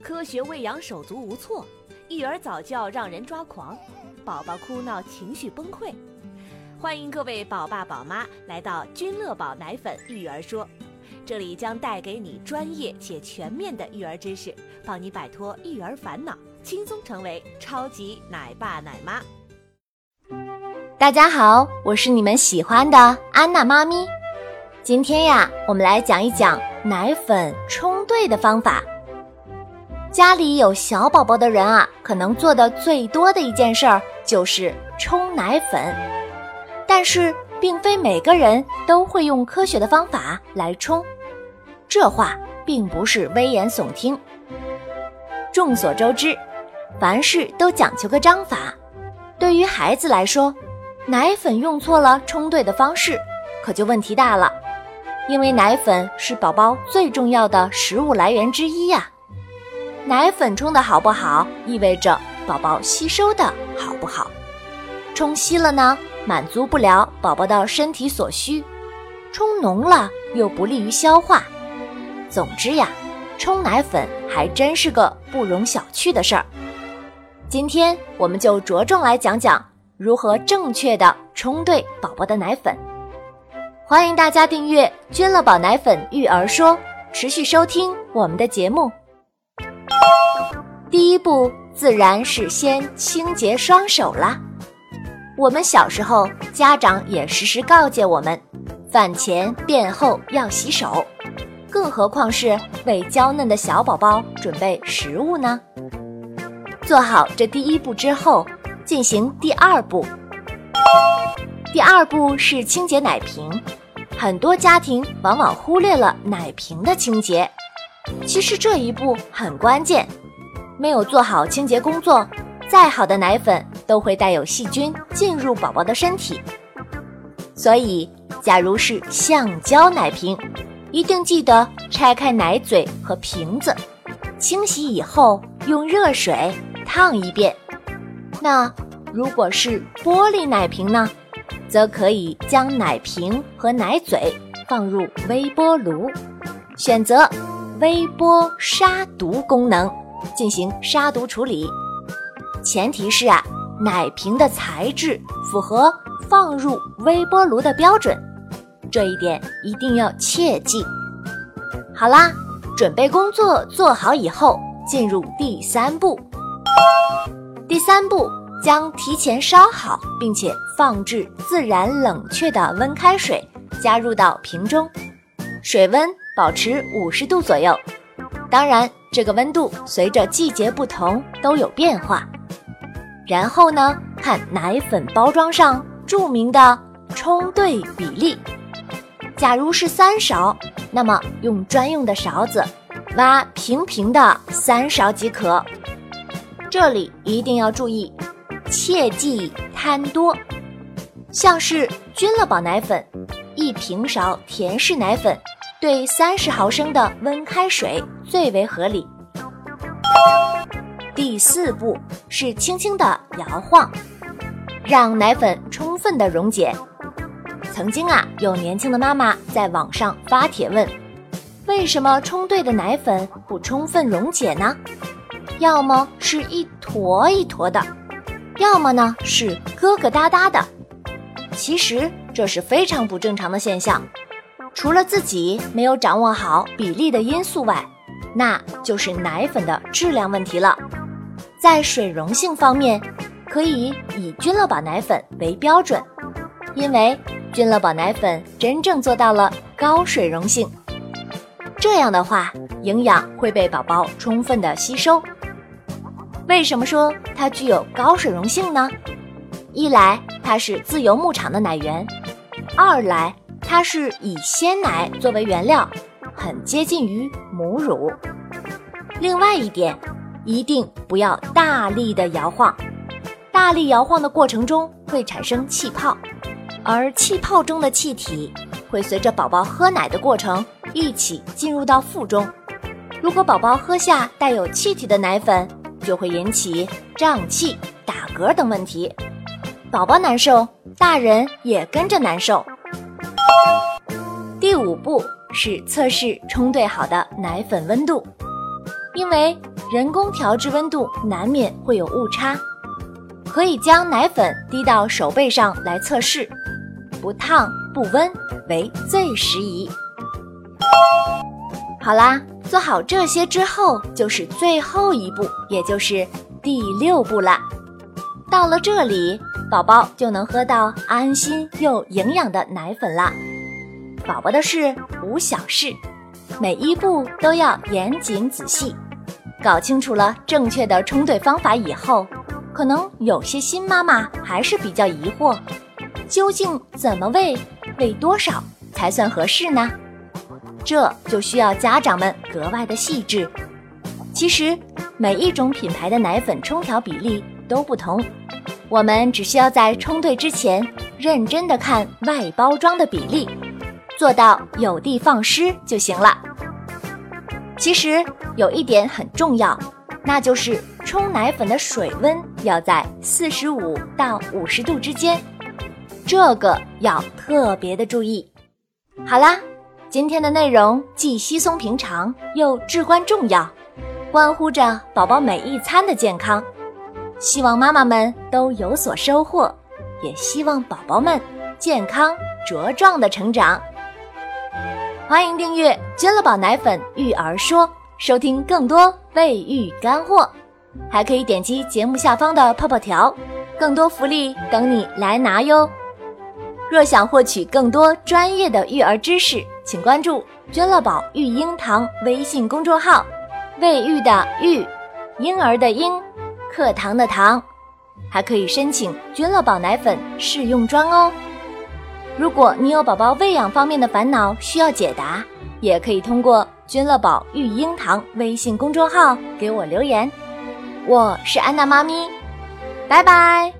科学喂养手足无措，育儿早教让人抓狂，宝宝哭闹情绪崩溃。欢迎各位宝爸宝妈来到君乐宝奶粉育儿说，这里将带给你专业且全面的育儿知识，帮你摆脱育儿烦恼，轻松成为超级奶爸奶妈。大家好，我是你们喜欢的安娜妈咪。今天呀，我们来讲一讲奶粉冲兑的方法。家里有小宝宝的人啊，可能做的最多的一件事儿就是冲奶粉。但是，并非每个人都会用科学的方法来冲，这话并不是危言耸听。众所周知，凡事都讲究个章法。对于孩子来说，奶粉用错了冲兑的方式，可就问题大了。因为奶粉是宝宝最重要的食物来源之一呀。奶粉冲的好不好，意味着宝宝吸收的好不好。冲稀了呢，满足不了宝宝的身体所需；冲浓了，又不利于消化。总之呀，冲奶粉还真是个不容小觑的事儿。今天我们就着重来讲讲如何正确的冲兑宝宝的奶粉。欢迎大家订阅“君乐宝奶粉育儿说”，持续收听我们的节目。第一步自然是先清洁双手啦。我们小时候，家长也时时告诫我们，饭前便后要洗手，更何况是为娇嫩的小宝宝准备食物呢？做好这第一步之后，进行第二步。第二步是清洁奶瓶，很多家庭往往忽略了奶瓶的清洁。其实这一步很关键，没有做好清洁工作，再好的奶粉都会带有细菌进入宝宝的身体。所以，假如是橡胶奶瓶，一定记得拆开奶嘴和瓶子，清洗以后用热水烫一遍。那如果是玻璃奶瓶呢，则可以将奶瓶和奶嘴放入微波炉，选择。微波杀毒功能进行杀毒处理，前提是啊，奶瓶的材质符合放入微波炉的标准，这一点一定要切记。好啦，准备工作做好以后，进入第三步。第三步，将提前烧好并且放置自然冷却的温开水加入到瓶中，水温。保持五十度左右，当然这个温度随着季节不同都有变化。然后呢，看奶粉包装上著名的冲兑比例，假如是三勺，那么用专用的勺子挖平平的三勺即可。这里一定要注意，切忌贪多。像是君乐宝奶粉，一平勺甜式奶粉。兑三十毫升的温开水最为合理。第四步是轻轻的摇晃，让奶粉充分的溶解。曾经啊，有年轻的妈妈在网上发帖问：为什么冲兑的奶粉不充分溶解呢？要么是一坨一坨的，要么呢是疙疙瘩瘩的。其实这是非常不正常的现象。除了自己没有掌握好比例的因素外，那就是奶粉的质量问题了。在水溶性方面，可以以君乐宝奶粉为标准，因为君乐宝奶粉真正做到了高水溶性。这样的话，营养会被宝宝充分的吸收。为什么说它具有高水溶性呢？一来它是自由牧场的奶源，二来。它是以鲜奶作为原料，很接近于母乳。另外一点，一定不要大力的摇晃，大力摇晃的过程中会产生气泡，而气泡中的气体会随着宝宝喝奶的过程一起进入到腹中。如果宝宝喝下带有气体的奶粉，就会引起胀气、打嗝等问题，宝宝难受，大人也跟着难受。第五步是测试冲兑好的奶粉温度，因为人工调制温度难免会有误差，可以将奶粉滴到手背上来测试，不烫不温为最适宜。好啦，做好这些之后，就是最后一步，也就是第六步啦。到了这里，宝宝就能喝到安心又营养的奶粉啦。宝宝的事无小事，每一步都要严谨仔细。搞清楚了正确的冲兑方法以后，可能有些新妈妈还是比较疑惑：究竟怎么喂，喂多少才算合适呢？这就需要家长们格外的细致。其实，每一种品牌的奶粉冲调比例都不同，我们只需要在冲兑之前认真的看外包装的比例，做到有的放矢就行了。其实有一点很重要，那就是冲奶粉的水温要在四十五到五十度之间，这个要特别的注意。好啦，今天的内容既稀松平常又至关重要，关乎着宝宝每一餐的健康。希望妈妈们都有所收获，也希望宝宝们健康茁壮的成长。欢迎订阅君乐宝奶粉育儿说，收听更多卫育干货，还可以点击节目下方的泡泡条，更多福利等你来拿哟。若想获取更多专业的育儿知识，请关注君乐宝育婴堂微信公众号，卫育的育，婴儿的婴，课堂的堂，还可以申请君乐宝奶粉试用装哦。如果你有宝宝喂养方面的烦恼需要解答，也可以通过君乐宝育婴堂微信公众号给我留言。我是安娜妈咪，拜拜。